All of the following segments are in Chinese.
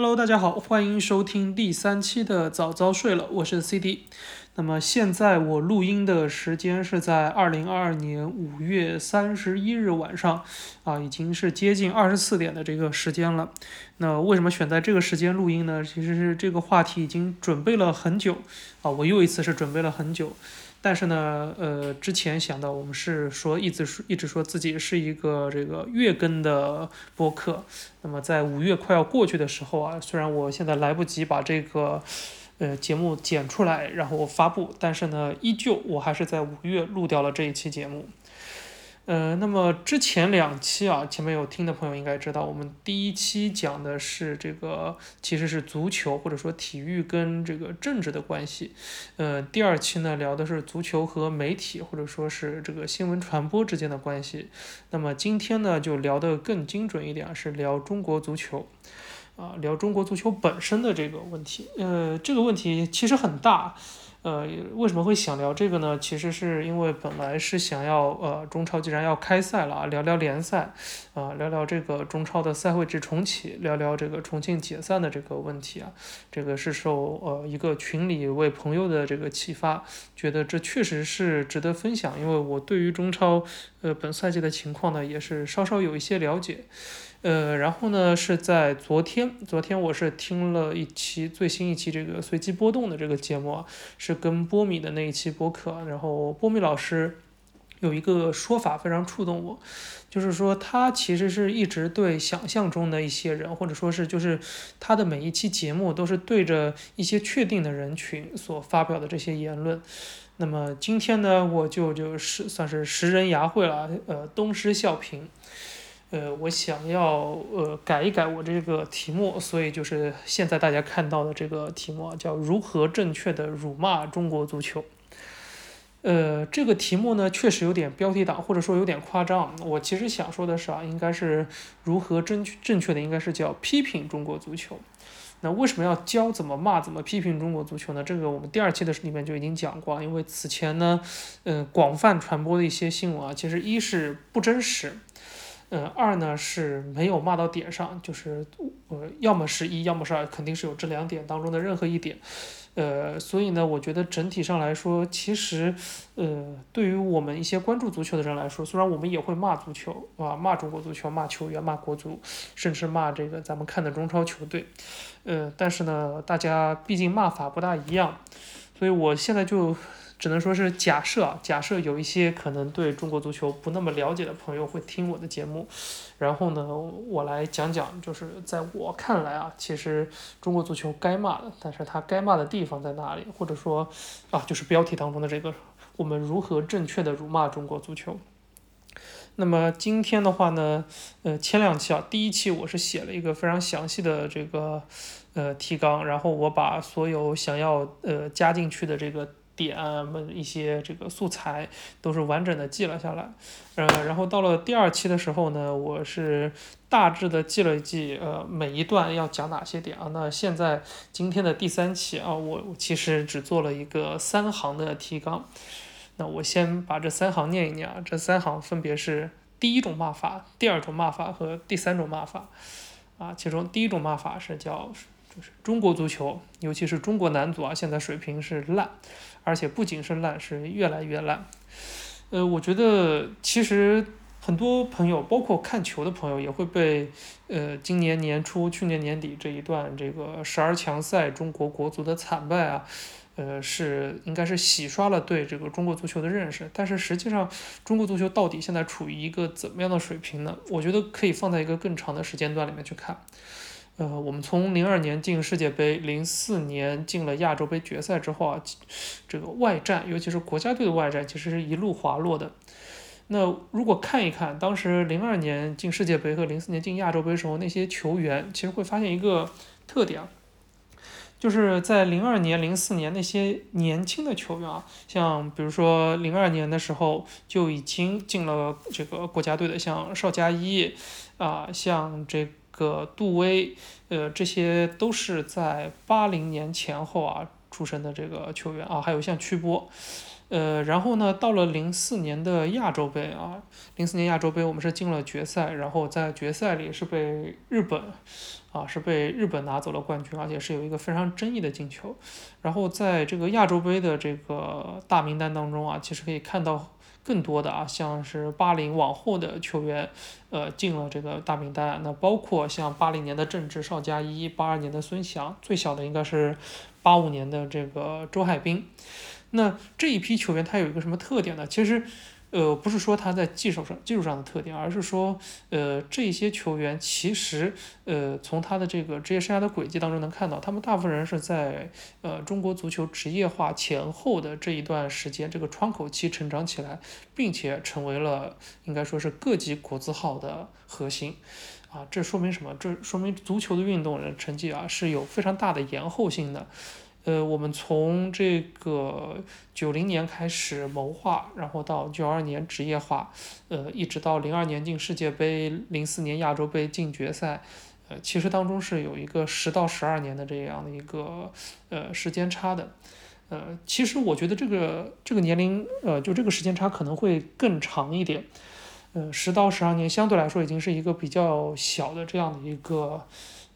Hello，大家好，欢迎收听第三期的早早睡了，我是 CD。那么现在我录音的时间是在二零二二年五月三十一日晚上，啊，已经是接近二十四点的这个时间了。那为什么选在这个时间录音呢？其实是这个话题已经准备了很久，啊，我又一次是准备了很久。但是呢，呃，之前想到我们是说一直说一直说自己是一个这个月更的播客，那么在五月快要过去的时候啊，虽然我现在来不及把这个呃节目剪出来然后发布，但是呢，依旧我还是在五月录掉了这一期节目。呃，那么之前两期啊，前面有听的朋友应该知道，我们第一期讲的是这个，其实是足球或者说体育跟这个政治的关系。呃，第二期呢聊的是足球和媒体或者说是这个新闻传播之间的关系。那么今天呢就聊得更精准一点，是聊中国足球，啊，聊中国足球本身的这个问题。呃，这个问题其实很大。呃，为什么会想聊这个呢？其实是因为本来是想要，呃，中超既然要开赛了啊，聊聊联赛，啊，聊聊这个中超的赛会制重启，聊聊这个重庆解散的这个问题啊。这个是受呃一个群里一位朋友的这个启发，觉得这确实是值得分享，因为我对于中超，呃，本赛季的情况呢，也是稍稍有一些了解。呃，然后呢，是在昨天，昨天我是听了一期最新一期这个随机波动的这个节目啊，是跟波米的那一期播客，然后波米老师有一个说法非常触动我，就是说他其实是一直对想象中的一些人，或者说是就是他的每一期节目都是对着一些确定的人群所发表的这些言论。那么今天呢，我就就是算是识人牙慧了，呃，东施效颦。呃，我想要呃改一改我这个题目，所以就是现在大家看到的这个题目啊叫如何正确的辱骂中国足球。呃，这个题目呢确实有点标题党，或者说有点夸张。我其实想说的是啊，应该是如何正确正确的，应该是叫批评中国足球。那为什么要教怎么骂、怎么批评中国足球呢？这个我们第二期的里面就已经讲过。因为此前呢，嗯，广泛传播的一些新闻啊，其实一是不真实。嗯，二呢是没有骂到点上，就是呃，要么是一，要么是二，肯定是有这两点当中的任何一点，呃，所以呢，我觉得整体上来说，其实，呃，对于我们一些关注足球的人来说，虽然我们也会骂足球啊，骂中国足球，骂球员，骂国足，甚至骂这个咱们看的中超球队，呃，但是呢，大家毕竟骂法不大一样，所以我现在就。只能说是假设啊，假设有一些可能对中国足球不那么了解的朋友会听我的节目，然后呢，我来讲讲，就是在我看来啊，其实中国足球该骂的，但是他该骂的地方在哪里？或者说，啊，就是标题当中的这个，我们如何正确的辱骂中国足球？那么今天的话呢，呃，前两期啊，第一期我是写了一个非常详细的这个呃提纲，然后我把所有想要呃加进去的这个。点们一些这个素材都是完整的记了下来，呃，然后到了第二期的时候呢，我是大致的记了一记，呃，每一段要讲哪些点啊。那现在今天的第三期啊，我其实只做了一个三行的提纲，那我先把这三行念一念啊，这三行分别是第一种骂法、第二种骂法和第三种骂法，啊，其中第一种骂法是叫。就是中国足球，尤其是中国男足啊，现在水平是烂，而且不仅是烂，是越来越烂。呃，我觉得其实很多朋友，包括看球的朋友，也会被呃今年年初、去年年底这一段这个十二强赛中国国足的惨败啊，呃，是应该是洗刷了对这个中国足球的认识。但是实际上，中国足球到底现在处于一个怎么样的水平呢？我觉得可以放在一个更长的时间段里面去看。呃，我们从零二年进世界杯，零四年进了亚洲杯决赛之后啊，这个外战，尤其是国家队的外战，其实是一路滑落的。那如果看一看当时零二年进世界杯和零四年进亚洲杯时候那些球员，其实会发现一个特点，就是在零二年、零四年那些年轻的球员啊，像比如说零二年的时候就已经进了这个国家队的，像邵佳一啊，像这。个杜威，呃，这些都是在八零年前后啊出生的这个球员啊，还有像曲波，呃，然后呢，到了零四年的亚洲杯啊，零四年亚洲杯我们是进了决赛，然后在决赛里是被日本，啊，是被日本拿走了冠军，而且是有一个非常争议的进球。然后在这个亚洲杯的这个大名单当中啊，其实可以看到更多的啊，像是八零往后的球员，呃，进了这个大名单。那包括像八零年的郑智、邵佳一，八二年的孙祥，最小的应该是八五年的这个周海滨。那这一批球员他有一个什么特点呢？其实，呃，不是说他在技术上技术上的特点，而是说，呃，这些球员其实，呃，从他的这个职业生涯的轨迹当中能看到，他们大部分人是在呃中国足球职业化前后的这一段时间这个窗口期成长起来，并且成为了应该说是各级国字号的核心，啊，这说明什么？这说明足球的运动人成绩啊是有非常大的延后性的。呃，我们从这个九零年开始谋划，然后到九二年职业化，呃，一直到零二年进世界杯，零四年亚洲杯进决赛，呃，其实当中是有一个十到十二年的这样的一个呃时间差的，呃，其实我觉得这个这个年龄，呃，就这个时间差可能会更长一点，呃，十到十二年相对来说已经是一个比较小的这样的一个。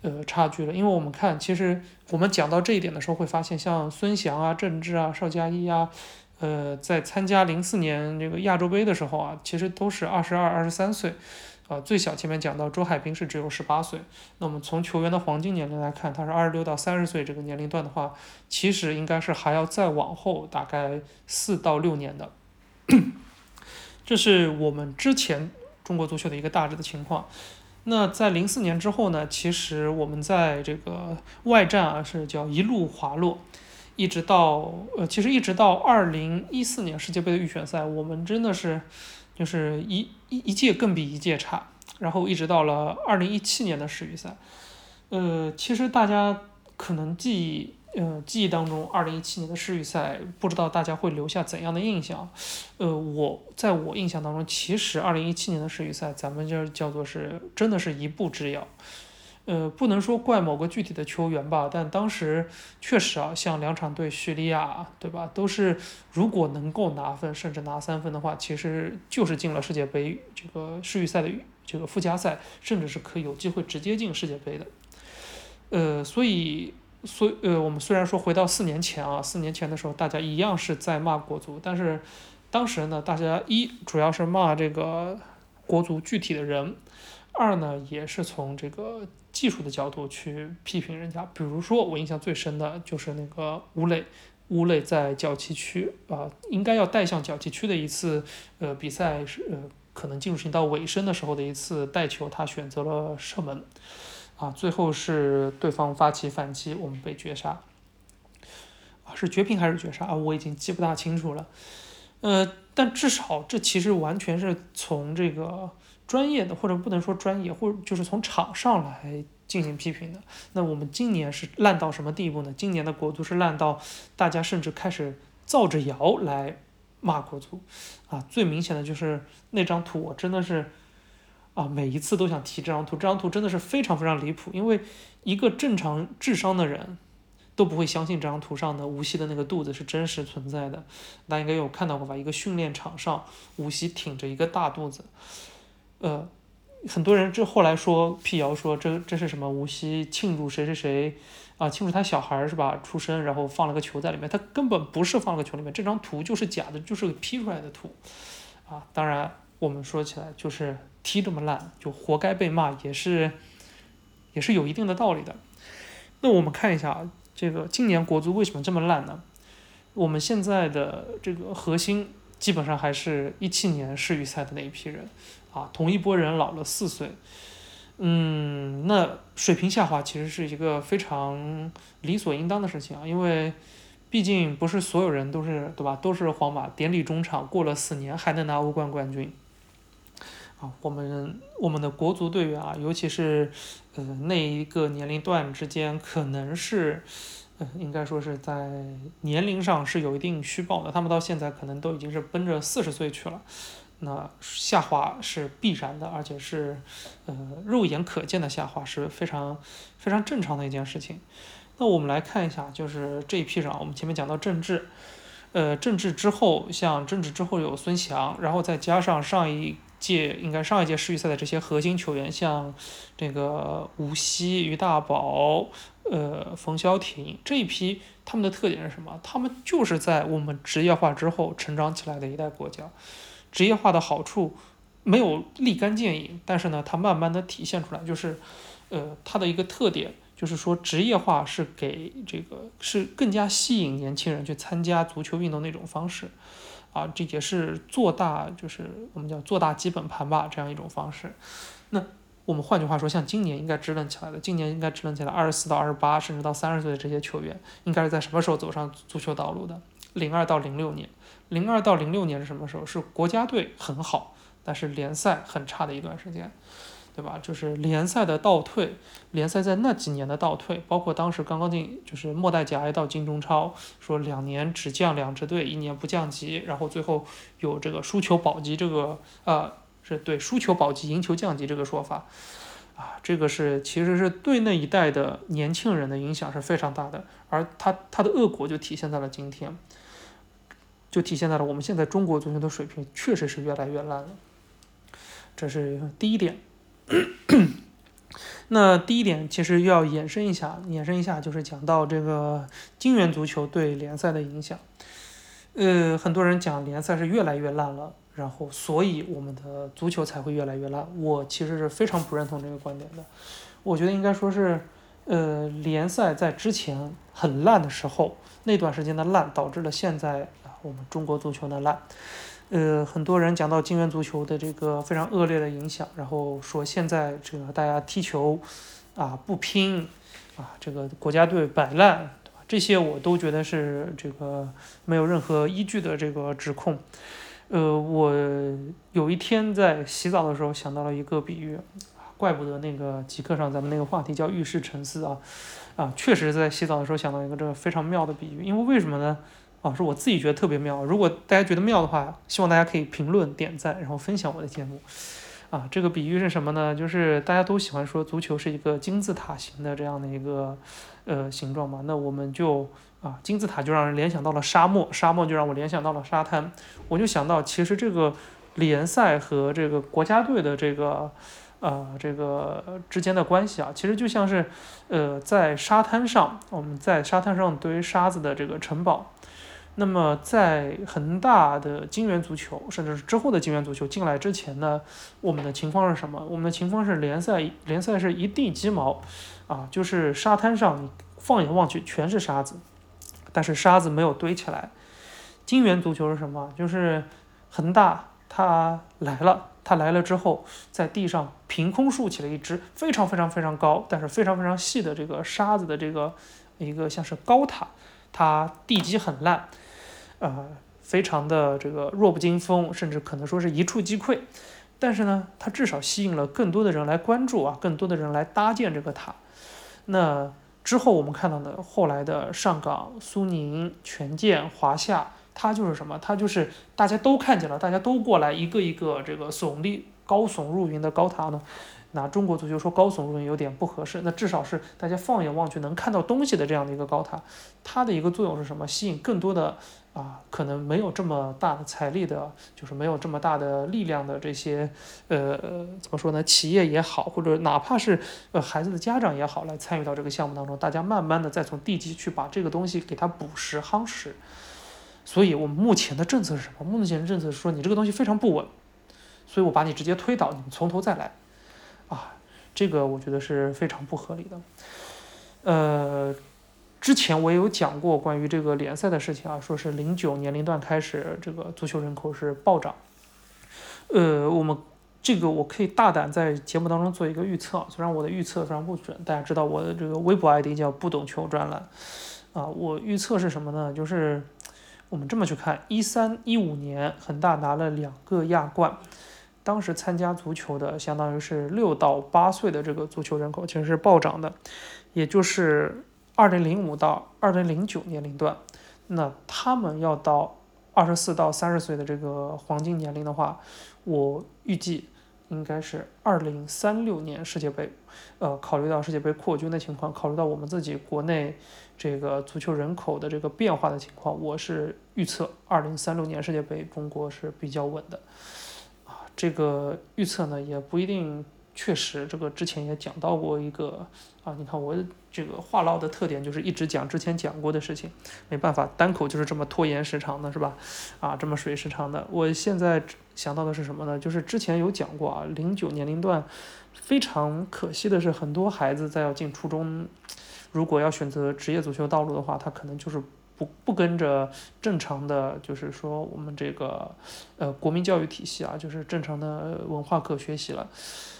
呃，差距了，因为我们看，其实我们讲到这一点的时候，会发现像孙祥啊、郑智啊、邵佳一啊，呃，在参加零四年这个亚洲杯的时候啊，其实都是二十二、二十三岁，啊，最小前面讲到周海滨是只有十八岁。那么从球员的黄金年龄来看，他是二十六到三十岁这个年龄段的话，其实应该是还要再往后大概四到六年的。这是我们之前中国足球的一个大致的情况。那在零四年之后呢？其实我们在这个外战啊是叫一路滑落，一直到呃，其实一直到二零一四年世界杯的预选赛，我们真的是就是一一一届更比一届差，然后一直到了二零一七年的世预赛，呃，其实大家可能记忆。呃，记忆当中，二零一七年的世预赛，不知道大家会留下怎样的印象？呃，我在我印象当中，其实二零一七年的世预赛，咱们就叫做是真的是一步之遥。呃，不能说怪某个具体的球员吧，但当时确实啊，像两场对叙利亚，对吧？都是如果能够拿分，甚至拿三分的话，其实就是进了世界杯这个世预赛的这个附加赛，甚至是可以有机会直接进世界杯的。呃，所以。所呃，我们虽然说回到四年前啊，四年前的时候，大家一样是在骂国足，但是当时呢，大家一主要是骂这个国足具体的人，二呢也是从这个技术的角度去批评人家。比如说，我印象最深的就是那个吴磊，吴磊在角旗区啊，应该要带向角旗区的一次呃比赛是呃，可能进入行到尾声的时候的一次带球，他选择了射门。啊，最后是对方发起反击，我们被绝杀。啊，是绝平还是绝杀啊？我已经记不大清楚了。呃，但至少这其实完全是从这个专业的，或者不能说专业，或者就是从场上来进行批评的。那我们今年是烂到什么地步呢？今年的国足是烂到大家甚至开始造着谣来骂国足。啊，最明显的就是那张图，我真的是。啊，每一次都想提这张图，这张图真的是非常非常离谱，因为一个正常智商的人都不会相信这张图上的无锡的那个肚子是真实存在的。大家应该有看到过吧？一个训练场上，无锡挺着一个大肚子，呃，很多人这后来说辟谣说这这是什么？无锡庆祝谁谁谁啊？庆祝他小孩是吧？出生，然后放了个球在里面，他根本不是放了个球里面，这张图就是假的，就是 P 出来的图啊！当然，我们说起来就是。踢这么烂，就活该被骂，也是，也是有一定的道理的。那我们看一下，这个今年国足为什么这么烂呢？我们现在的这个核心基本上还是一七年世预赛的那一批人，啊，同一波人老了四岁，嗯，那水平下滑其实是一个非常理所应当的事情啊，因为毕竟不是所有人都是对吧，都是皇马典礼中场过了四年还能拿欧冠冠军。我们我们的国足队员啊，尤其是呃那一个年龄段之间，可能是呃应该说是在年龄上是有一定虚报的。他们到现在可能都已经是奔着四十岁去了，那下滑是必然的，而且是呃肉眼可见的下滑，是非常非常正常的一件事情。那我们来看一下，就是这一批人啊，我们前面讲到郑智。呃，郑智之后，像郑智之后有孙祥，然后再加上上一届应该上一届世预赛的这些核心球员，像这个吴曦、于大宝、呃冯潇霆这一批，他们的特点是什么？他们就是在我们职业化之后成长起来的一代国脚。职业化的好处没有立竿见影，但是呢，它慢慢的体现出来，就是呃它的一个特点。就是说，职业化是给这个是更加吸引年轻人去参加足球运动的一种方式，啊，这也是做大，就是我们叫做大基本盘吧，这样一种方式。那我们换句话说，像今年应该支棱起来的，今年应该支棱起来二十四到二十八，甚至到三十岁的这些球员，应该是在什么时候走上足球道路的？零二到零六年，零二到零六年是什么时候？是国家队很好，但是联赛很差的一段时间。对吧？就是联赛的倒退，联赛在那几年的倒退，包括当时刚刚进，就是末代甲 A 到金中超，说两年只降两支队，一年不降级，然后最后有这个输球保级这个，呃，是对输球保级赢球降级这个说法，啊，这个是其实是对那一代的年轻人的影响是非常大的，而他他的恶果就体现在了今天，就体现在了我们现在中国足球的水平确实是越来越烂了，这是第一点。那第一点其实要延伸一下，延伸一下就是讲到这个金元足球对联赛的影响。呃，很多人讲联赛是越来越烂了，然后所以我们的足球才会越来越烂。我其实是非常不认同这个观点的。我觉得应该说是，呃，联赛在之前很烂的时候，那段时间的烂导致了现在啊我们中国足球的烂。呃，很多人讲到金元足球的这个非常恶劣的影响，然后说现在这个大家踢球啊不拼啊，这个国家队摆烂，这些我都觉得是这个没有任何依据的这个指控。呃，我有一天在洗澡的时候想到了一个比喻，怪不得那个极客上咱们那个话题叫浴室沉思啊啊，确实在洗澡的时候想到一个这个非常妙的比喻，因为为什么呢？啊，是我自己觉得特别妙。如果大家觉得妙的话，希望大家可以评论、点赞，然后分享我的节目。啊，这个比喻是什么呢？就是大家都喜欢说足球是一个金字塔形的这样的一个呃形状嘛。那我们就啊，金字塔就让人联想到了沙漠，沙漠就让我联想到了沙滩。我就想到，其实这个联赛和这个国家队的这个呃这个之间的关系啊，其实就像是呃在沙滩上，我们在沙滩上堆沙子的这个城堡。那么，在恒大的金元足球，甚至是之后的金元足球进来之前呢，我们的情况是什么？我们的情况是联赛联赛是一地鸡毛，啊，就是沙滩上放眼望去全是沙子，但是沙子没有堆起来。金元足球是什么？就是恒大他来了，他来了之后，在地上凭空竖起了一只非常非常非常高，但是非常非常细的这个沙子的这个一个像是高塔，它地基很烂。啊，非常的这个弱不禁风，甚至可能说是一触即溃，但是呢，它至少吸引了更多的人来关注啊，更多的人来搭建这个塔。那之后我们看到的后来的上港、苏宁、权健、华夏，它就是什么？它就是大家都看见了，大家都过来一个一个这个耸立、高耸入云的高塔呢。拿中国足球说高耸入云有点不合适，那至少是大家放眼望去能看到东西的这样的一个高塔，它的一个作用是什么？吸引更多的啊，可能没有这么大的财力的，就是没有这么大的力量的这些呃怎么说呢？企业也好，或者哪怕是呃孩子的家长也好，来参与到这个项目当中，大家慢慢的再从地基去把这个东西给它补实夯实。所以我们目前的政策是什么？目前的政策是说你这个东西非常不稳，所以我把你直接推倒，你们从头再来。啊，这个我觉得是非常不合理的。呃，之前我也有讲过关于这个联赛的事情啊，说是零九年龄段开始，这个足球人口是暴涨。呃，我们这个我可以大胆在节目当中做一个预测，虽然我的预测非常不准，大家知道我的这个微博 ID 叫不懂球专栏啊，我预测是什么呢？就是我们这么去看，一三一五年恒大拿了两个亚冠。当时参加足球的，相当于是六到八岁的这个足球人口，其实是暴涨的，也就是二零零五到二零零九年龄段，那他们要到二十四到三十岁的这个黄金年龄的话，我预计应该是二零三六年世界杯，呃，考虑到世界杯扩军的情况，考虑到我们自己国内这个足球人口的这个变化的情况，我是预测，二零三六年世界杯中国是比较稳的，这个预测呢也不一定确实，这个之前也讲到过一个，啊，你看我这个话唠的特点就是一直讲之前讲过的事情，没办法，单口就是这么拖延时长的，是吧？啊，这么水时长的，我现在想到的是什么呢？就是之前有讲过啊，零九年龄段非常可惜的是，很多孩子在要进初中，如果要选择职业足球道路的话，他可能就是。不不跟着正常的，就是说我们这个呃国民教育体系啊，就是正常的文化课学习了，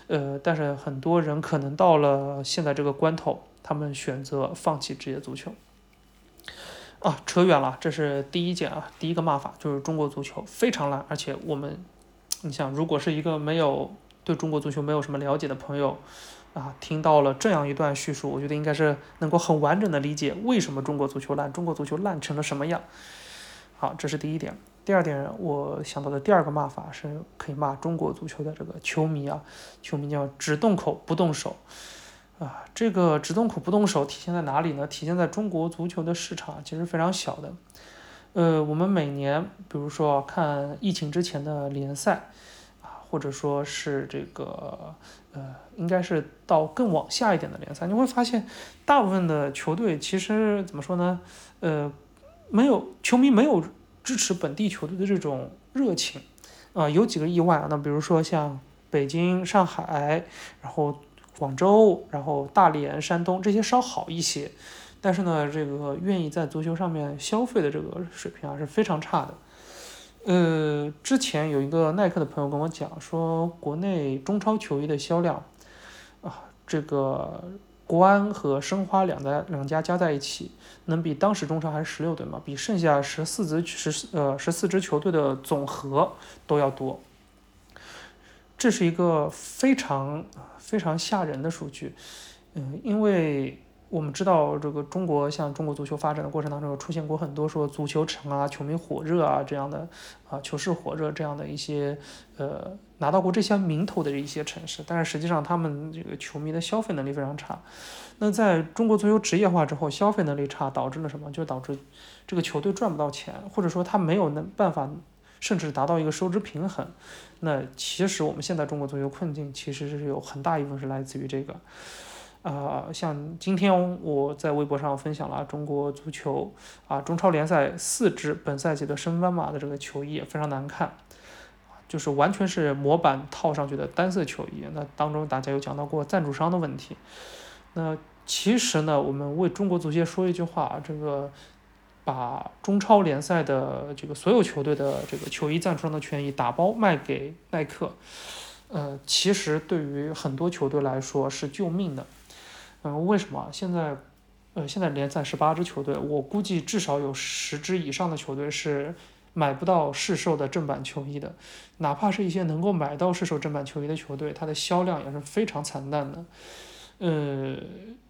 呃，但是很多人可能到了现在这个关头，他们选择放弃职业足球。啊，扯远了，这是第一件啊，第一个骂法就是中国足球非常烂，而且我们，你想，如果是一个没有对中国足球没有什么了解的朋友。啊，听到了这样一段叙述，我觉得应该是能够很完整的理解为什么中国足球烂，中国足球烂成了什么样。好，这是第一点。第二点，我想到的第二个骂法是可以骂中国足球的这个球迷啊，球迷叫只动口不动手啊。这个只动口不动手体现在哪里呢？体现在中国足球的市场其实非常小的。呃，我们每年比如说看疫情之前的联赛。或者说是这个，呃，应该是到更往下一点的联赛，你会发现，大部分的球队其实怎么说呢？呃，没有球迷没有支持本地球队的这种热情，啊，有几个意外，那比如说像北京、上海，然后广州，然后大连、山东这些稍好一些，但是呢，这个愿意在足球上面消费的这个水平啊是非常差的。呃，之前有一个耐克的朋友跟我讲说，国内中超球衣的销量，啊，这个国安和申花两家两家加在一起，能比当时中超还是十六队嘛？比剩下十四支十呃十四支球队的总和都要多。这是一个非常非常吓人的数据，嗯，因为。我们知道，这个中国像中国足球发展的过程当中，有出现过很多说足球城啊、球迷火热啊这样的啊、球市火热这样的一些呃拿到过这些名头的一些城市，但是实际上他们这个球迷的消费能力非常差。那在中国足球职业化之后，消费能力差导致了什么？就导致这个球队赚不到钱，或者说他没有能办法，甚至达到一个收支平衡。那其实我们现在中国足球困境其实是有很大一部分是来自于这个。啊，像今天我在微博上分享了中国足球啊中超联赛四支本赛季的升班马的这个球衣也，非常难看，就是完全是模板套上去的单色球衣。那当中大家有讲到过赞助商的问题。那其实呢，我们为中国足协说一句话，这个把中超联赛的这个所有球队的这个球衣赞助商的权益打包卖给耐克，呃，其实对于很多球队来说是救命的。嗯，为什么现在，呃，现在联赛十八支球队，我估计至少有十支以上的球队是买不到市售的正版球衣的，哪怕是一些能够买到市售正版球衣的球队，它的销量也是非常惨淡的。呃，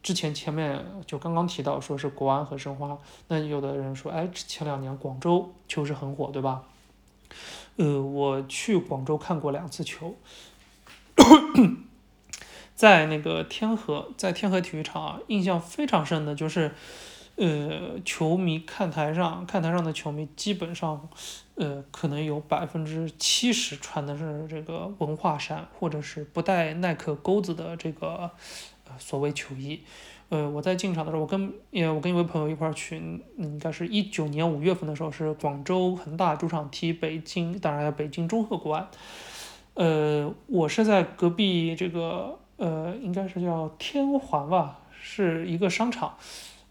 之前前面就刚刚提到说是国安和申花，那有的人说，哎，前两年广州球是很火，对吧？呃，我去广州看过两次球。在那个天河，在天河体育场啊，印象非常深的就是，呃，球迷看台上，看台上的球迷基本上，呃，可能有百分之七十穿的是这个文化衫，或者是不带耐克钩子的这个，呃，所谓球衣。呃，我在进场的时候，我跟也我跟一位朋友一块儿去，应该是一九年五月份的时候，是广州恒大主场踢北京，当然北京中赫国安。呃，我是在隔壁这个。呃，应该是叫天环吧，是一个商场，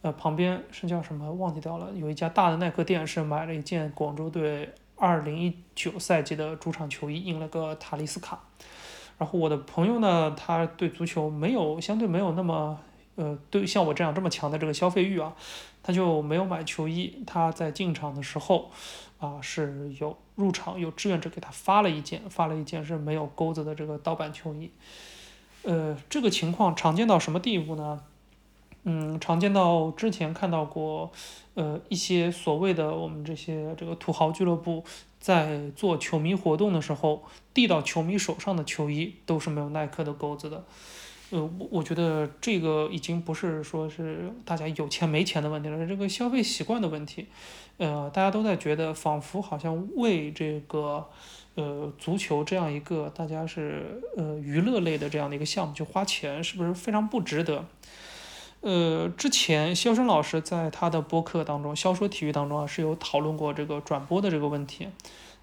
呃，旁边是叫什么忘记掉了。有一家大的耐克店，是买了一件广州队二零一九赛季的主场球衣，印了个塔利斯卡。然后我的朋友呢，他对足球没有相对没有那么，呃，对像我这样这么强的这个消费欲啊，他就没有买球衣。他在进场的时候，啊，是有入场有志愿者给他发了一件，发了一件是没有钩子的这个盗版球衣。呃，这个情况常见到什么地步呢？嗯，常见到之前看到过，呃，一些所谓的我们这些这个土豪俱乐部在做球迷活动的时候，递到球迷手上的球衣都是没有耐克的钩子的。呃，我我觉得这个已经不是说是大家有钱没钱的问题了，是这个消费习惯的问题。呃，大家都在觉得，仿佛好像为这个呃足球这样一个大家是呃娱乐类的这样的一个项目去花钱，是不是非常不值得？呃，之前肖申老师在他的播客当中，肖说体育当中啊是有讨论过这个转播的这个问题。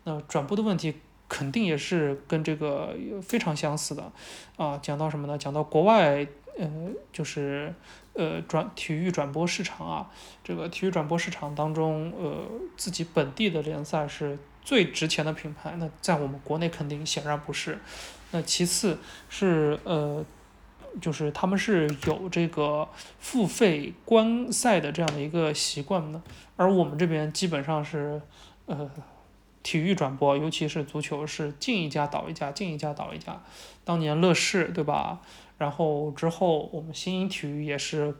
那转播的问题肯定也是跟这个非常相似的啊。讲到什么呢？讲到国外，呃，就是呃转体育转播市场啊，这个体育转播市场当中，呃，自己本地的联赛是最值钱的品牌。那在我们国内肯定显然不是。那其次是呃。就是他们是有这个付费观赛的这样的一个习惯的，而我们这边基本上是，呃，体育转播，尤其是足球是进一家倒一家，进一家倒一家。当年乐视对吧？然后之后我们新英体育也是，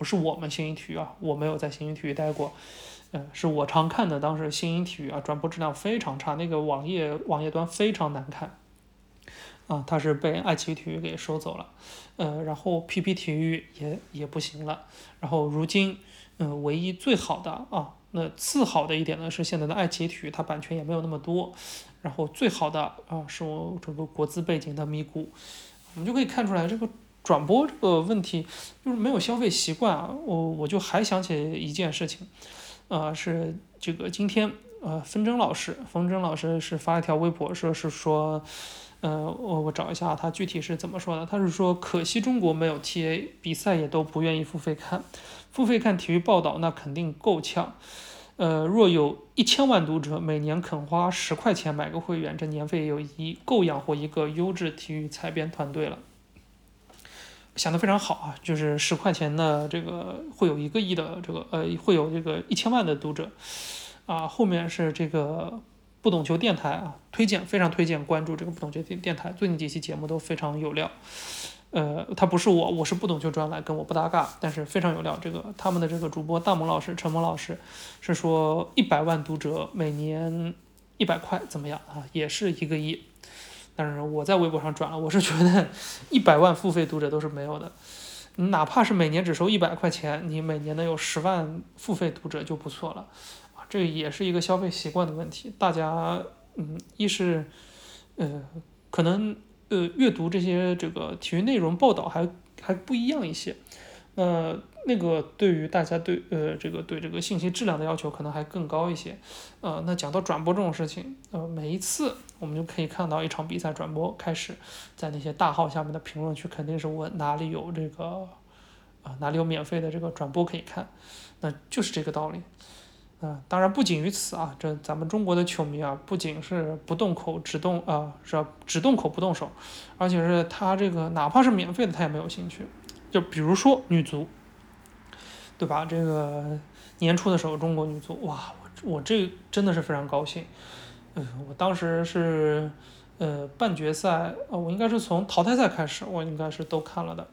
不是我们新英体育啊，我没有在新英体育待过，嗯，是我常看的，当时新英体育啊，转播质量非常差，那个网页网页端非常难看。啊，它是被爱奇艺体育给收走了，呃，然后 PP 体育也也不行了，然后如今，嗯，唯一最好的啊，那次好的一点呢是现在的爱奇艺体育，它版权也没有那么多，然后最好的啊是我这个国资背景的咪咕，我们就可以看出来这个转播这个问题就是没有消费习惯啊，我我就还想起一件事情，啊，是这个今天呃风筝老师，风筝老师是发一条微博说是说。呃，我我找一下他具体是怎么说的。他是说，可惜中国没有 TA，比赛也都不愿意付费看，付费看体育报道那肯定够呛。呃，若有一千万读者每年肯花十块钱买个会员，这年费有一够养活一个优质体育采编团队了。想的非常好啊，就是十块钱的这个会有一个亿的这个呃会有这个一千万的读者啊，后面是这个。不懂球电台啊，推荐非常推荐关注这个不懂球电电台，最近几期节目都非常有料。呃，他不是我，我是不懂球专栏，跟我不搭嘎，但是非常有料。这个他们的这个主播大萌老师、陈萌老师是说一百万读者每年一百块怎么样啊？也是一个亿。但是我在微博上转了，我是觉得一百万付费读者都是没有的。哪怕是每年只收一百块钱，你每年能有十万付费读者就不错了。啊这也是一个消费习惯的问题，大家，嗯，一是，呃，可能呃阅读这些这个体育内容报道还还不一样一些，呃，那个对于大家对呃这个对这个信息质量的要求可能还更高一些，呃，那讲到转播这种事情，呃，每一次我们就可以看到一场比赛转播开始，在那些大号下面的评论区肯定是问哪里有这个，啊哪里有免费的这个转播可以看，那就是这个道理。啊，当然不仅于此啊，这咱们中国的球迷啊，不仅是不动口只动啊，是只动口不动手，而且是他这个哪怕是免费的，他也没有兴趣。就比如说女足，对吧？这个年初的时候，中国女足，哇，我我这真的是非常高兴。嗯，我当时是呃半决赛，呃，我应该是从淘汰赛开始，我应该是都看了的。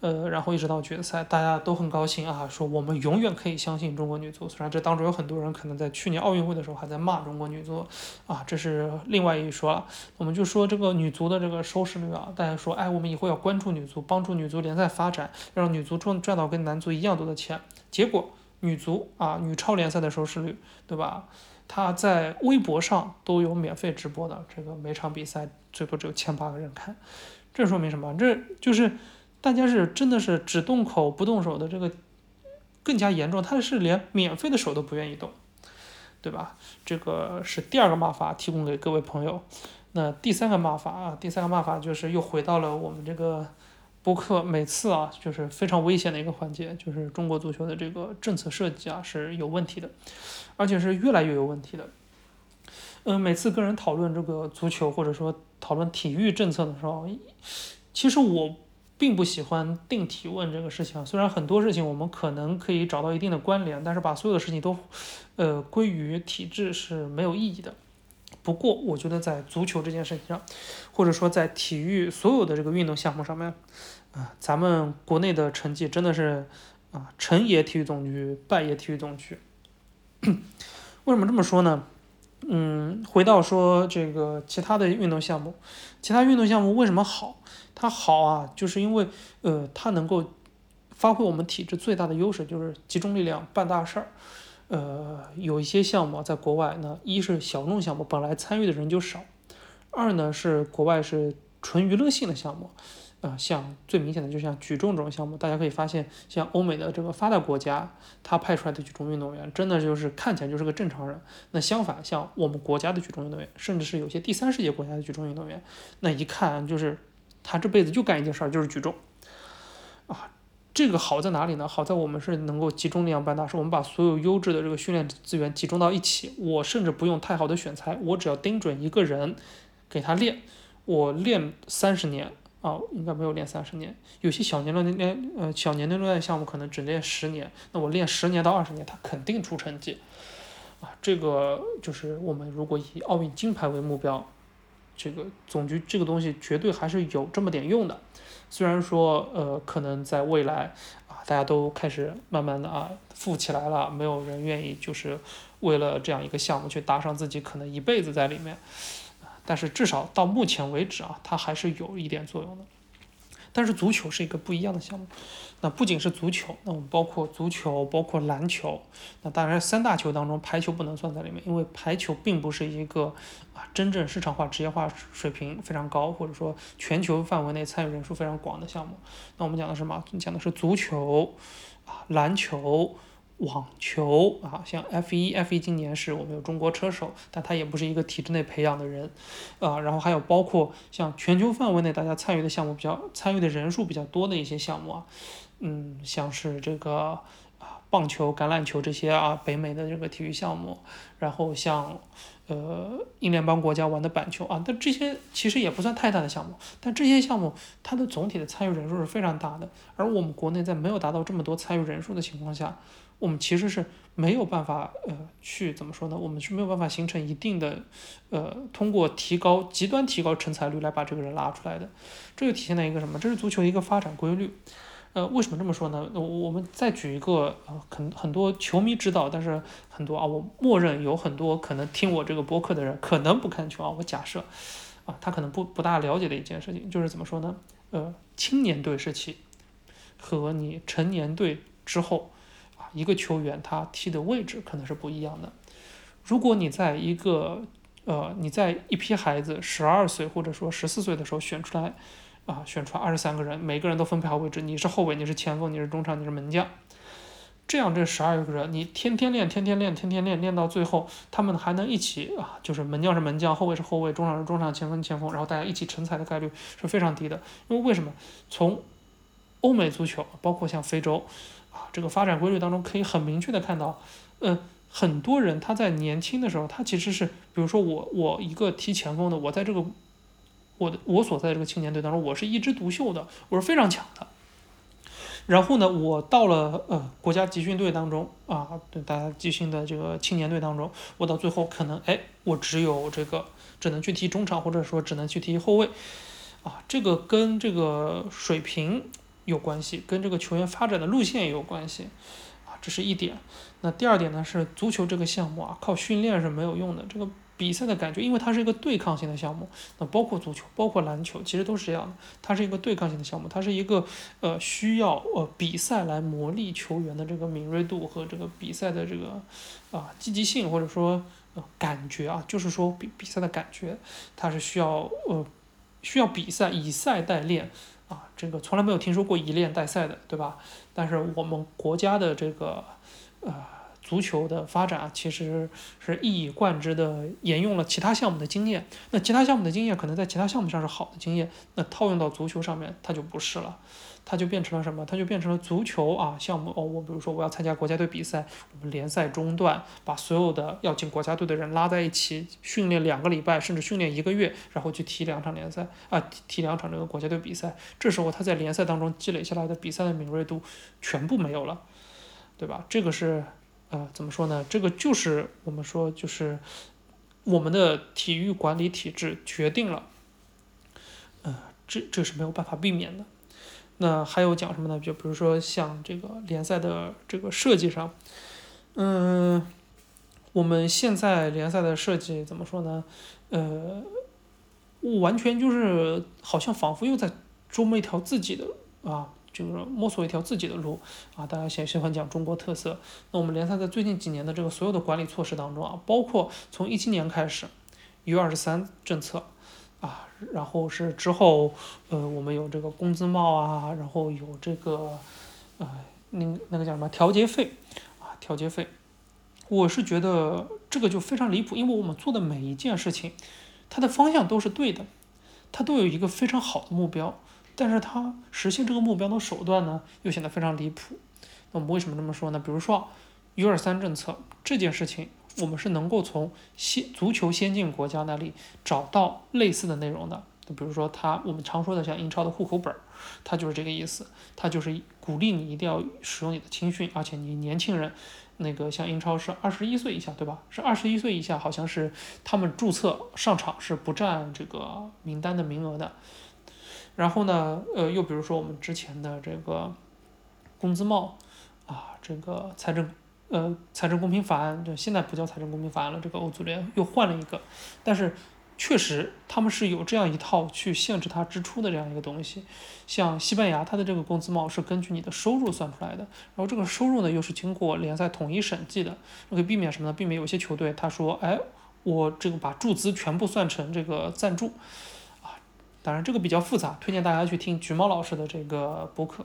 呃，然后一直到决赛，大家都很高兴啊，说我们永远可以相信中国女足。虽然这当中有很多人可能在去年奥运会的时候还在骂中国女足，啊，这是另外一说了。我们就说这个女足的这个收视率啊，大家说，哎，我们以后要关注女足，帮助女足联赛发展，让女足赚赚到跟男足一样多的钱。结果女足啊，女超联赛的收视率，对吧？她在微博上都有免费直播的，这个每场比赛最多只有千八个人看，这说明什么？这就是。大家是真的是只动口不动手的，这个更加严重。他是连免费的手都不愿意动，对吧？这个是第二个骂法，提供给各位朋友。那第三个骂法啊，第三个骂法就是又回到了我们这个播客每次啊，就是非常危险的一个环节，就是中国足球的这个政策设计啊是有问题的，而且是越来越有问题的。嗯，每次跟人讨论这个足球或者说讨论体育政策的时候，其实我。并不喜欢定体问这个事情，虽然很多事情我们可能可以找到一定的关联，但是把所有的事情都，呃，归于体制是没有意义的。不过，我觉得在足球这件事情上，或者说在体育所有的这个运动项目上面，啊，咱们国内的成绩真的是啊，成也体育总局，败也体育总局。为什么这么说呢？嗯，回到说这个其他的运动项目，其他运动项目为什么好？它好啊，就是因为呃，它能够发挥我们体质最大的优势，就是集中力量办大事儿。呃，有一些项目在国外呢，一是小众项目，本来参与的人就少；二呢是国外是纯娱乐性的项目。啊，像最明显的，就像举重这种项目，大家可以发现，像欧美的这个发达国家，他派出来的举重运动员，真的就是看起来就是个正常人。那相反，像我们国家的举重运动员，甚至是有些第三世界国家的举重运动员，那一看就是他这辈子就干一件事儿，就是举重。啊，这个好在哪里呢？好在我们是能够集中力量办大事，我们把所有优质的这个训练资源集中到一起，我甚至不用太好的选材，我只要盯准一个人，给他练，我练三十年。啊，应该没有练三十年，有些小年龄练呃小年龄段的项目可能只练十年，那我练十年到二十年，他肯定出成绩，啊，这个就是我们如果以奥运金牌为目标，这个总局这个东西绝对还是有这么点用的，虽然说呃可能在未来啊大家都开始慢慢的啊富起来了，没有人愿意就是为了这样一个项目去搭上自己可能一辈子在里面。但是至少到目前为止啊，它还是有一点作用的。但是足球是一个不一样的项目，那不仅是足球，那我们包括足球，包括篮球，那当然三大球当中排球不能算在里面，因为排球并不是一个啊真正市场化、职业化水平非常高，或者说全球范围内参与人数非常广的项目。那我们讲的什么？讲的是足球啊，篮球。网球啊，像 F 一 F 一今年是我们有中国车手，但他也不是一个体制内培养的人，啊，然后还有包括像全球范围内大家参与的项目比较参与的人数比较多的一些项目啊，嗯，像是这个啊棒球、橄榄球这些啊北美的这个体育项目，然后像呃英联邦国家玩的板球啊，但这些其实也不算太大的项目，但这些项目它的总体的参与人数是非常大的，而我们国内在没有达到这么多参与人数的情况下。我们其实是没有办法，呃，去怎么说呢？我们是没有办法形成一定的，呃，通过提高极端提高成才率来把这个人拉出来的。这就体现在一个什么？这是足球一个发展规律。呃，为什么这么说呢？我我们再举一个，呃，很很多球迷知道，但是很多啊，我默认有很多可能听我这个播客的人可能不看球啊。我假设，啊，他可能不不大了解的一件事情，就是怎么说呢？呃，青年队时期和你成年队之后啊。一个球员他踢的位置可能是不一样的。如果你在一个呃你在一批孩子十二岁或者说十四岁的时候选出来啊选出二十三个人，每个人都分配好位置，你是后卫，你是前锋，你是中场，你是门将。这样这十二个人你天天练，天天练，天天练，练到最后他们还能一起啊，就是门将是门将，后卫是后卫，中场是中场，前锋前锋，然后大家一起成才的概率是非常低的。因为为什么？从欧美足球，包括像非洲啊。这个发展规律当中可以很明确的看到，嗯，很多人他在年轻的时候，他其实是，比如说我我一个踢前锋的，我在这个我的我所在的这个青年队当中，我是一枝独秀的，我是非常强的。然后呢，我到了呃国家集训队当中啊，对大家集训的这个青年队当中，我到最后可能哎，我只有这个只能去踢中场，或者说只能去踢后卫，啊，这个跟这个水平。有关系，跟这个球员发展的路线也有关系，啊，这是一点。那第二点呢，是足球这个项目啊，靠训练是没有用的。这个比赛的感觉，因为它是一个对抗性的项目，那包括足球，包括篮球，其实都是这样的。它是一个对抗性的项目，它是一个呃需要呃比赛来磨砺球员的这个敏锐度和这个比赛的这个啊积极性，或者说呃感觉啊，就是说比比赛的感觉，它是需要呃需要比赛以赛代练。啊，这个从来没有听说过以练代赛的，对吧？但是我们国家的这个呃足球的发展，其实是一以贯之的沿用了其他项目的经验。那其他项目的经验可能在其他项目上是好的经验，那套用到足球上面，它就不是了。它就变成了什么？它就变成了足球啊项目哦。我比如说我要参加国家队比赛，我们联赛中断把所有的要进国家队的人拉在一起训练两个礼拜，甚至训练一个月，然后去踢两场联赛啊，踢两场这个国家队比赛。这时候他在联赛当中积累下来的比赛的敏锐度全部没有了，对吧？这个是呃怎么说呢？这个就是我们说就是我们的体育管理体制决定了，呃，这这是没有办法避免的。那还有讲什么呢？就比如说像这个联赛的这个设计上，嗯，我们现在联赛的设计怎么说呢？呃，完全就是好像仿佛又在琢磨一条自己的啊，就是摸索一条自己的路啊。大家先喜欢讲中国特色，那我们联赛在最近几年的这个所有的管理措施当中啊，包括从一七年开始，U 二十三政策啊，然后是之后呃，我们有这个工资帽啊，然后有这个呃，那那个叫什么调节费啊，调节费。我是觉得这个就非常离谱，因为我们做的每一件事情，它的方向都是对的，它都有一个非常好的目标，但是它实现这个目标的手段呢，又显得非常离谱。那我们为什么这么说呢？比如说 U 二三政策这件事情，我们是能够从先足球先进国家那里找到类似的内容的。就比如说它，我们常说的像英超的户口本儿，它就是这个意思，它就是鼓励你一定要使用你的青训，而且你年轻人。那个像英超是二十一岁以下，对吧？是二十一岁以下，好像是他们注册上场是不占这个名单的名额的。然后呢，呃，又比如说我们之前的这个工资帽啊，这个财政呃财政公平法案，就现在不叫财政公平法案了，这个欧足联又换了一个，但是。确实，他们是有这样一套去限制他支出的这样一个东西。像西班牙，它的这个工资帽是根据你的收入算出来的，然后这个收入呢又是经过联赛统一审计的，可以避免什么呢？避免有些球队他说，哎，我这个把注资全部算成这个赞助，当然这个比较复杂，推荐大家去听橘猫老师的这个播客。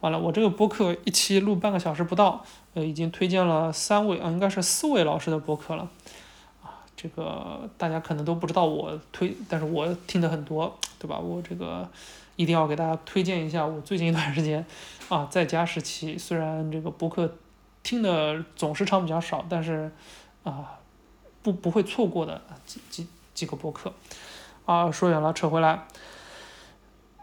完了，我这个播客一期录半个小时不到，呃，已经推荐了三位啊，应该是四位老师的播客了。啊这个大家可能都不知道我推，但是我听的很多，对吧？我这个一定要给大家推荐一下，我最近一段时间啊，在家时期，虽然这个播客听的总时长比较少，但是啊，不不会错过的几几几个播客啊。说远了，扯回来，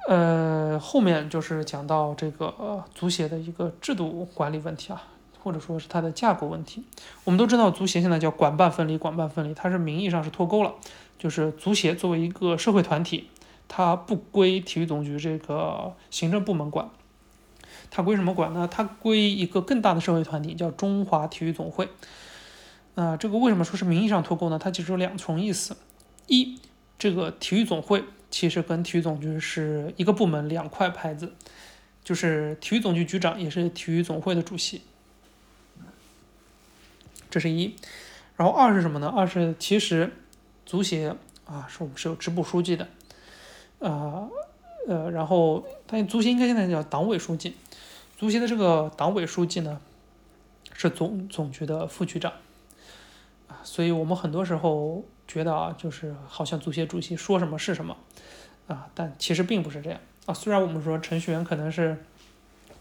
呃，后面就是讲到这个足协的一个制度管理问题啊。或者说是它的架构问题，我们都知道足协现在叫管办分离，管办分离，它是名义上是脱钩了，就是足协作为一个社会团体，它不归体育总局这个行政部门管，它归什么管呢？它归一个更大的社会团体，叫中华体育总会。啊，这个为什么说是名义上脱钩呢？它其实有两重意思，一，这个体育总会其实跟体育总局是一个部门，两块牌子，就是体育总局局长也是体育总会的主席。这是一，然后二是什么呢？二是其实足协啊，是我们是有支部书记的，呃呃，然后但足协应该现在叫党委书记，足协的这个党委书记呢是总总局的副局长啊，所以我们很多时候觉得啊，就是好像足协主席说什么是什么啊，但其实并不是这样啊。虽然我们说程序员可能是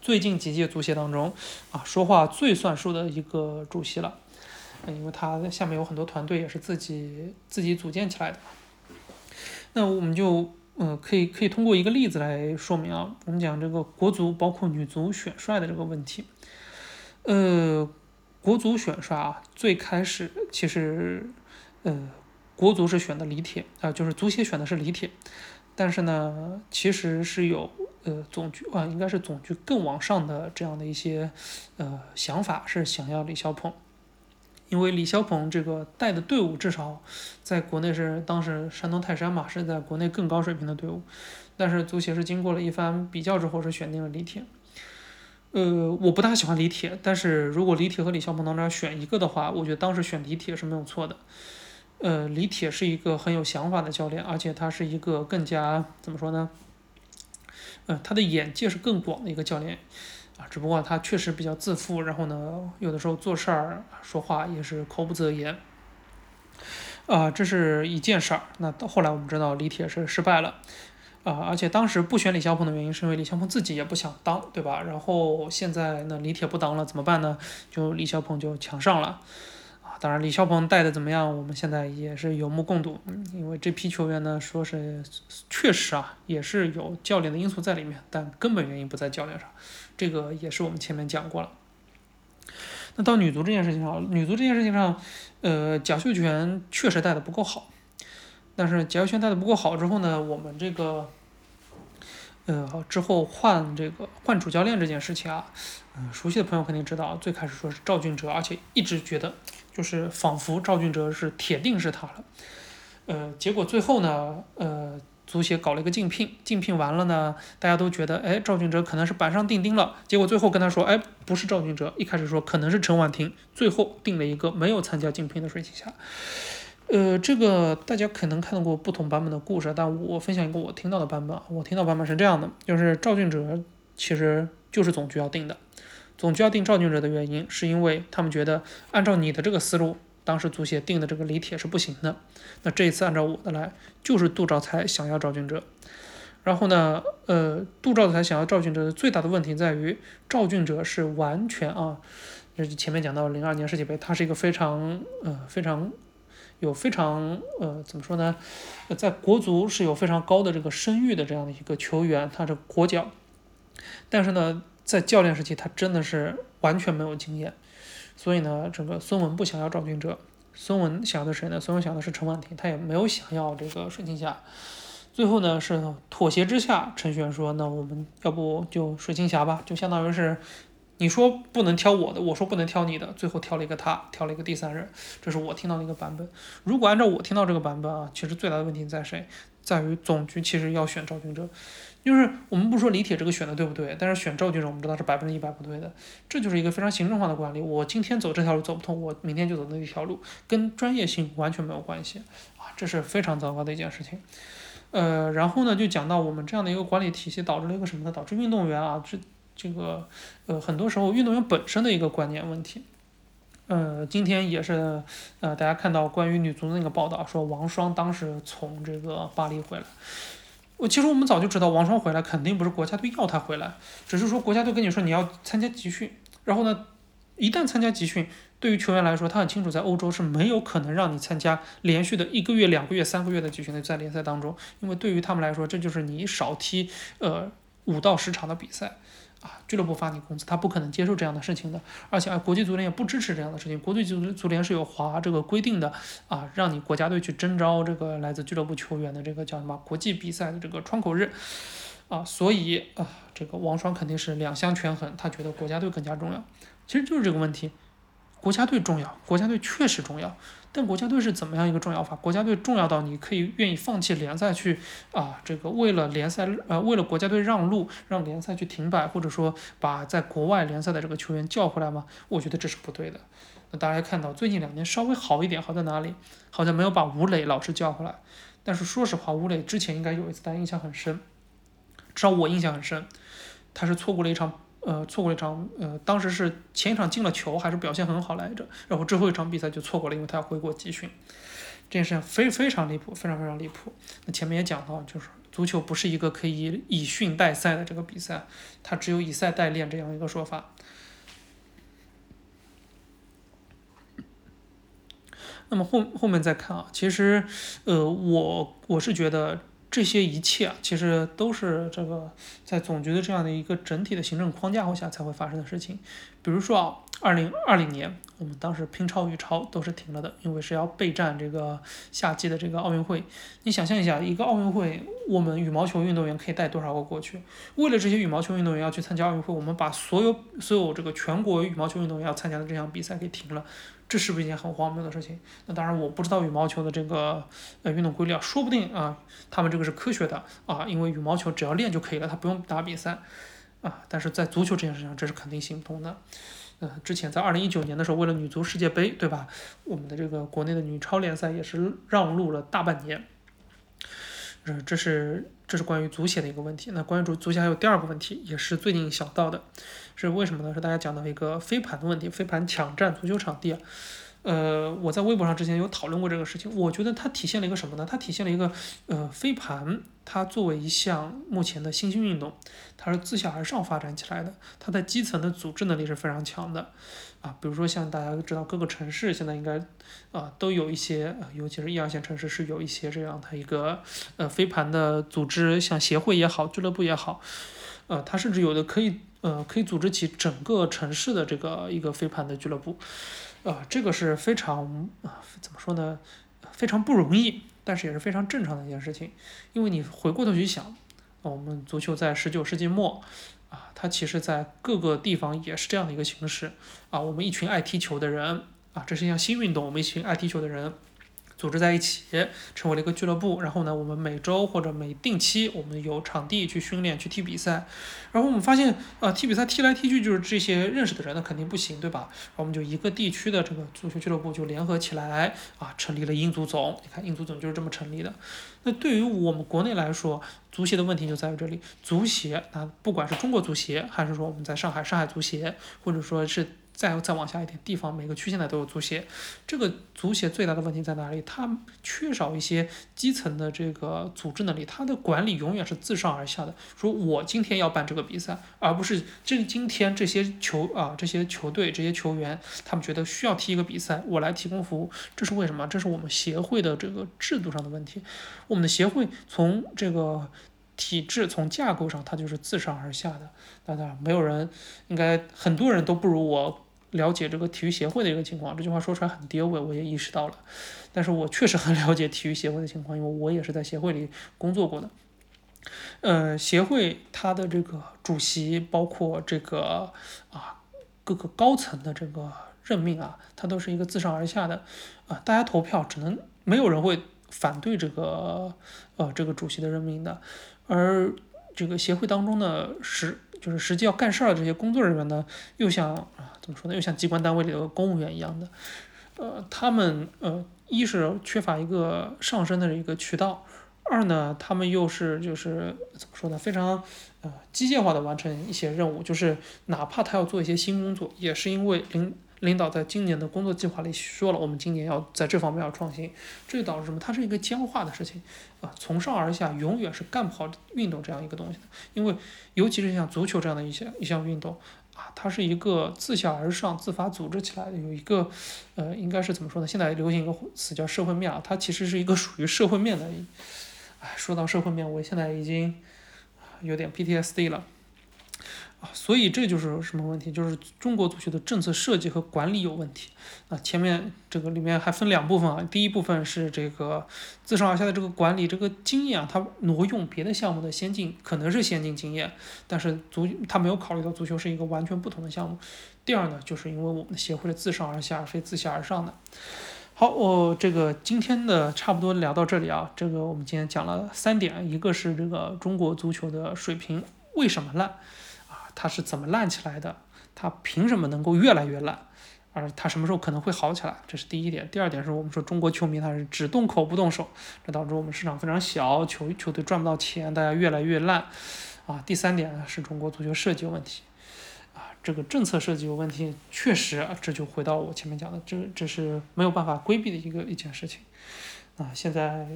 最近几届足协当中啊说话最算数的一个主席了。因为他下面有很多团队也是自己自己组建起来的，那我们就嗯可以可以通过一个例子来说明啊，我们讲这个国足包括女足选帅的这个问题，呃，国足选帅啊，最开始其实呃国足是选的李铁啊，就是足协选的是李铁，但是呢，其实是有呃总局啊，应该是总局更往上的这样的一些呃想法，是想要李霄鹏。因为李霄鹏这个带的队伍至少在国内是当时山东泰山嘛，是在国内更高水平的队伍，但是足协是经过了一番比较之后是选定了李铁。呃，我不大喜欢李铁，但是如果李铁和李霄鹏当中选一个的话，我觉得当时选李铁是没有错的。呃，李铁是一个很有想法的教练，而且他是一个更加怎么说呢？呃，他的眼界是更广的一个教练啊。只不过他确实比较自负，然后呢，有的时候做事儿、说话也是口不择言，啊，这是一件事儿。那到后来我们知道李铁是失败了，啊，而且当时不选李霄鹏的原因是因为李霄鹏自己也不想当，对吧？然后现在呢，李铁不当了，怎么办呢？就李霄鹏就抢上了。当然，李霄鹏带的怎么样？我们现在也是有目共睹。因为这批球员呢，说是确实啊，也是有教练的因素在里面，但根本原因不在教练上。这个也是我们前面讲过了。那到女足这件事情上，女足这件事情上，呃，贾秀全确实带的不够好。但是贾秀全带的不够好之后呢，我们这个，呃，之后换这个换主教练这件事情啊，嗯，熟悉的朋友肯定知道，最开始说是赵俊哲，而且一直觉得。就是仿佛赵俊哲是铁定是他了。呃，结果最后呢，呃，足协搞了一个竞聘，竞聘完了呢，大家都觉得，哎，赵俊哲可能是板上钉钉了。结果最后跟他说，哎，不是赵俊哲，一开始说可能是陈婉婷，最后定了一个没有参加竞聘的水庆霞。呃，这个大家可能看到过不同版本的故事，但我分享一个我听到的版本啊。我听到版本是这样的，就是赵俊哲其实就是总局要定的，总局要定赵俊哲的原因，是因为他们觉得按照你的这个思路，当时足协定的这个李铁是不行的。那这一次按照我的来，就是杜兆才想要赵俊哲。然后呢，呃，杜兆才想要赵俊哲的最大的问题在于，赵俊哲是完全啊，就前面讲到零二年世界杯，他是一个非常呃非常。有非常呃怎么说呢，在国足是有非常高的这个声誉的这样的一个球员，他是国脚，但是呢，在教练时期他真的是完全没有经验，所以呢，这个孙文不想要赵俊哲，孙文想要的谁呢？孙文想的是陈婉婷，他也没有想要这个水庆霞，最后呢是妥协之下，陈璇说，那我们要不就水庆霞吧，就相当于是。你说不能挑我的，我说不能挑你的，最后挑了一个他，挑了一个第三人，这是我听到的一个版本。如果按照我听到这个版本啊，其实最大的问题在谁？在于总局其实要选赵俊哲，就是我们不说李铁这个选的对不对，但是选赵俊哲我们知道是百分之一百不对的，这就是一个非常行政化的管理。我今天走这条路走不通，我明天就走那一条路，跟专业性完全没有关系啊，这是非常糟糕的一件事情。呃，然后呢，就讲到我们这样的一个管理体系导致了一个什么呢？导致运动员啊，这。这个呃，很多时候运动员本身的一个观念问题，呃，今天也是呃，大家看到关于女足的那个报道，说王霜当时从这个巴黎回来，我其实我们早就知道王双回来肯定不是国家队要他回来，只是说国家队跟你说你要参加集训，然后呢，一旦参加集训，对于球员来说，他很清楚在欧洲是没有可能让你参加连续的一个月、两个月、三个月的集训的在联赛当中，因为对于他们来说，这就是你少踢呃五到十场的比赛。啊，俱乐部发你工资，他不可能接受这样的事情的，而且啊，国际足联也不支持这样的事情。国际足足联是有划这个规定的啊，让你国家队去征召这个来自俱乐部球员的这个叫什么国际比赛的这个窗口日，啊，所以啊，这个王霜肯定是两相权衡，他觉得国家队更加重要，其实就是这个问题，国家队重要，国家队确实重要。但国家队是怎么样一个重要法？国家队重要到你可以愿意放弃联赛去啊，这个为了联赛呃为了国家队让路，让联赛去停摆，或者说把在国外联赛的这个球员叫回来吗？我觉得这是不对的。那大家看到最近两年稍微好一点，好在哪里？好像没有把吴磊老师叫回来。但是说实话，吴磊之前应该有一次，大家印象很深，至少我印象很深，他是错过了一场。呃，错过了一场，呃，当时是前一场进了球，还是表现很好来着，然后最后一场比赛就错过了，因为他要回国集训，这件事情非非常离谱，非常非常离谱。那前面也讲到，就是足球不是一个可以以训代赛的这个比赛，它只有以赛代练这样一个说法。那么后后面再看啊，其实，呃，我我是觉得。这些一切啊，其实都是这个在总局的这样的一个整体的行政框架下才会发生的事情。比如说啊，二零二零年我们当时乒超、羽超都是停了的，因为是要备战这个夏季的这个奥运会。你想象一下，一个奥运会，我们羽毛球运动员可以带多少个过去？为了这些羽毛球运动员要去参加奥运会，我们把所有所有这个全国羽毛球运动员要参加的这项比赛给停了。这是不是一件很荒谬的事情？那当然，我不知道羽毛球的这个呃运动规律啊，说不定啊，他们这个是科学的啊，因为羽毛球只要练就可以了，他不用打比赛啊。但是在足球这件事情上，这是肯定行不通的。呃，之前在二零一九年的时候，为了女足世界杯，对吧？我们的这个国内的女超联赛也是让路了大半年。这是这是关于足协的一个问题。那关于足足协还有第二个问题，也是最近想到的。是为什么呢？是大家讲到一个飞盘的问题，飞盘抢占足球场地啊。呃，我在微博上之前有讨论过这个事情，我觉得它体现了一个什么呢？它体现了一个，呃，飞盘它作为一项目前的新兴运动，它是自下而上发展起来的，它在基层的组织能力是非常强的，啊，比如说像大家知道各个城市现在应该，啊，都有一些，尤其是一二线城市是有一些这样的一个，呃，飞盘的组织，像协会也好，俱乐部也好，呃，它甚至有的可以。呃，可以组织起整个城市的这个一个飞盘的俱乐部，啊，这个是非常啊，怎么说呢？非常不容易，但是也是非常正常的一件事情。因为你回过头去想，我们足球在十九世纪末，啊，它其实在各个地方也是这样的一个形式，啊，我们一群爱踢球的人，啊，这是一项新运动，我们一群爱踢球的人。组织在一起，成为了一个俱乐部。然后呢，我们每周或者每定期，我们有场地去训练、去踢比赛。然后我们发现，啊，踢比赛踢来踢去就是这些认识的人，那肯定不行，对吧？我们就一个地区的这个足球俱乐部就联合起来，啊，成立了英足总。你看，英足总就是这么成立的。那对于我们国内来说，足协的问题就在于这里。足协啊，不管是中国足协，还是说我们在上海上海足协，或者说是。再再往下一点，地方每个区现在都有足协，这个足协最大的问题在哪里？它缺少一些基层的这个组织能力，它的管理永远是自上而下的。说我今天要办这个比赛，而不是这今天这些球啊这些球队这些球员，他们觉得需要踢一个比赛，我来提供服务，这是为什么？这是我们协会的这个制度上的问题。我们的协会从这个体制从架构上，它就是自上而下的。当然，没有人应该很多人都不如我。了解这个体育协会的一个情况，这句话说出来很跌位，我也意识到了。但是我确实很了解体育协会的情况，因为我也是在协会里工作过的。呃，协会它的这个主席，包括这个啊各个高层的这个任命啊，它都是一个自上而下的啊，大家投票只能没有人会反对这个呃这个主席的任命的，而这个协会当中的实。就是实际要干事儿的这些工作人员呢，又像啊怎么说呢，又像机关单位里的公务员一样的，呃，他们呃一是缺乏一个上升的一个渠道，二呢，他们又是就是怎么说呢，非常呃机械化的完成一些任务，就是哪怕他要做一些新工作，也是因为领。领导在今年的工作计划里说了，我们今年要在这方面要创新，这就导致什么？它是一个僵化的事情，啊，从上而下永远是干不好运动这样一个东西的。因为尤其是像足球这样的一些一项运动，啊，它是一个自下而上、自发组织起来的，有一个，呃，应该是怎么说呢？现在流行一个词叫社会面啊，它其实是一个属于社会面的。哎，说到社会面，我现在已经有点 PTSD 了。所以这就是什么问题？就是中国足球的政策设计和管理有问题。啊，前面这个里面还分两部分啊，第一部分是这个自上而下的这个管理，这个经验啊，它挪用别的项目的先进，可能是先进经验，但是足他没有考虑到足球是一个完全不同的项目。第二呢，就是因为我们的协会是自上而下，非自下而上的。好，我这个今天的差不多聊到这里啊，这个我们今天讲了三点，一个是这个中国足球的水平为什么烂。它是怎么烂起来的？它凭什么能够越来越烂？而它什么时候可能会好起来？这是第一点。第二点是我们说中国球迷他是只动口不动手，这导致我们市场非常小，球球队赚不到钱，大家越来越烂。啊，第三点呢是中国足球设计有问题，啊，这个政策设计有问题，确实，这就回到我前面讲的，这这是没有办法规避的一个一件事情。啊，现在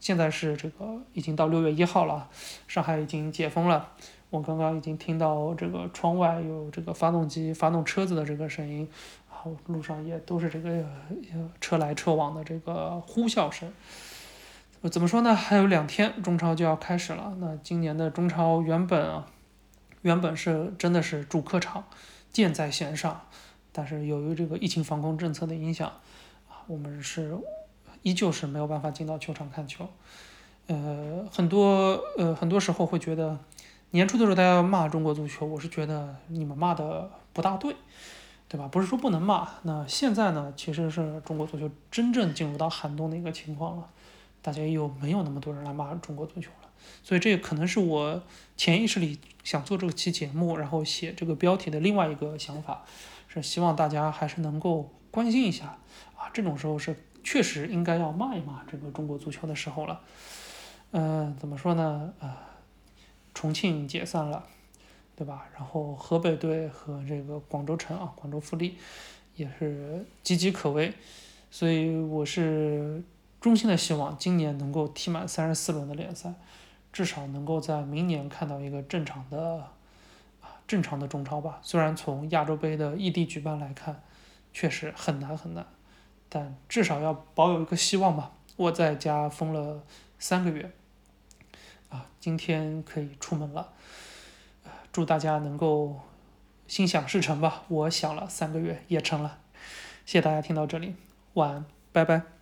现在是这个已经到六月一号了，上海已经解封了。我刚刚已经听到这个窗外有这个发动机发动车子的这个声音，然后路上也都是这个车来车往的这个呼啸声。怎么说呢？还有两天中超就要开始了。那今年的中超原本啊，原本是真的是主客场箭在弦上，但是由于这个疫情防控政策的影响，啊，我们是依旧是没有办法进到球场看球。呃，很多呃很多时候会觉得。年初的时候，大家骂中国足球，我是觉得你们骂的不大对，对吧？不是说不能骂。那现在呢，其实是中国足球真正进入到寒冬的一个情况了，大家又没有那么多人来骂中国足球了。所以这可能是我潜意识里想做这期节目，然后写这个标题的另外一个想法，是希望大家还是能够关心一下啊。这种时候是确实应该要骂一骂这个中国足球的时候了。嗯，怎么说呢？啊。重庆解散了，对吧？然后河北队和这个广州城啊，广州富力也是岌岌可危，所以我是衷心的希望今年能够踢满三十四轮的联赛，至少能够在明年看到一个正常的啊正常的中超吧。虽然从亚洲杯的异地举办来看，确实很难很难，但至少要保有一个希望吧。我在家封了三个月。啊，今天可以出门了，祝大家能够心想事成吧！我想了三个月也成了，谢谢大家听到这里，晚安，拜拜。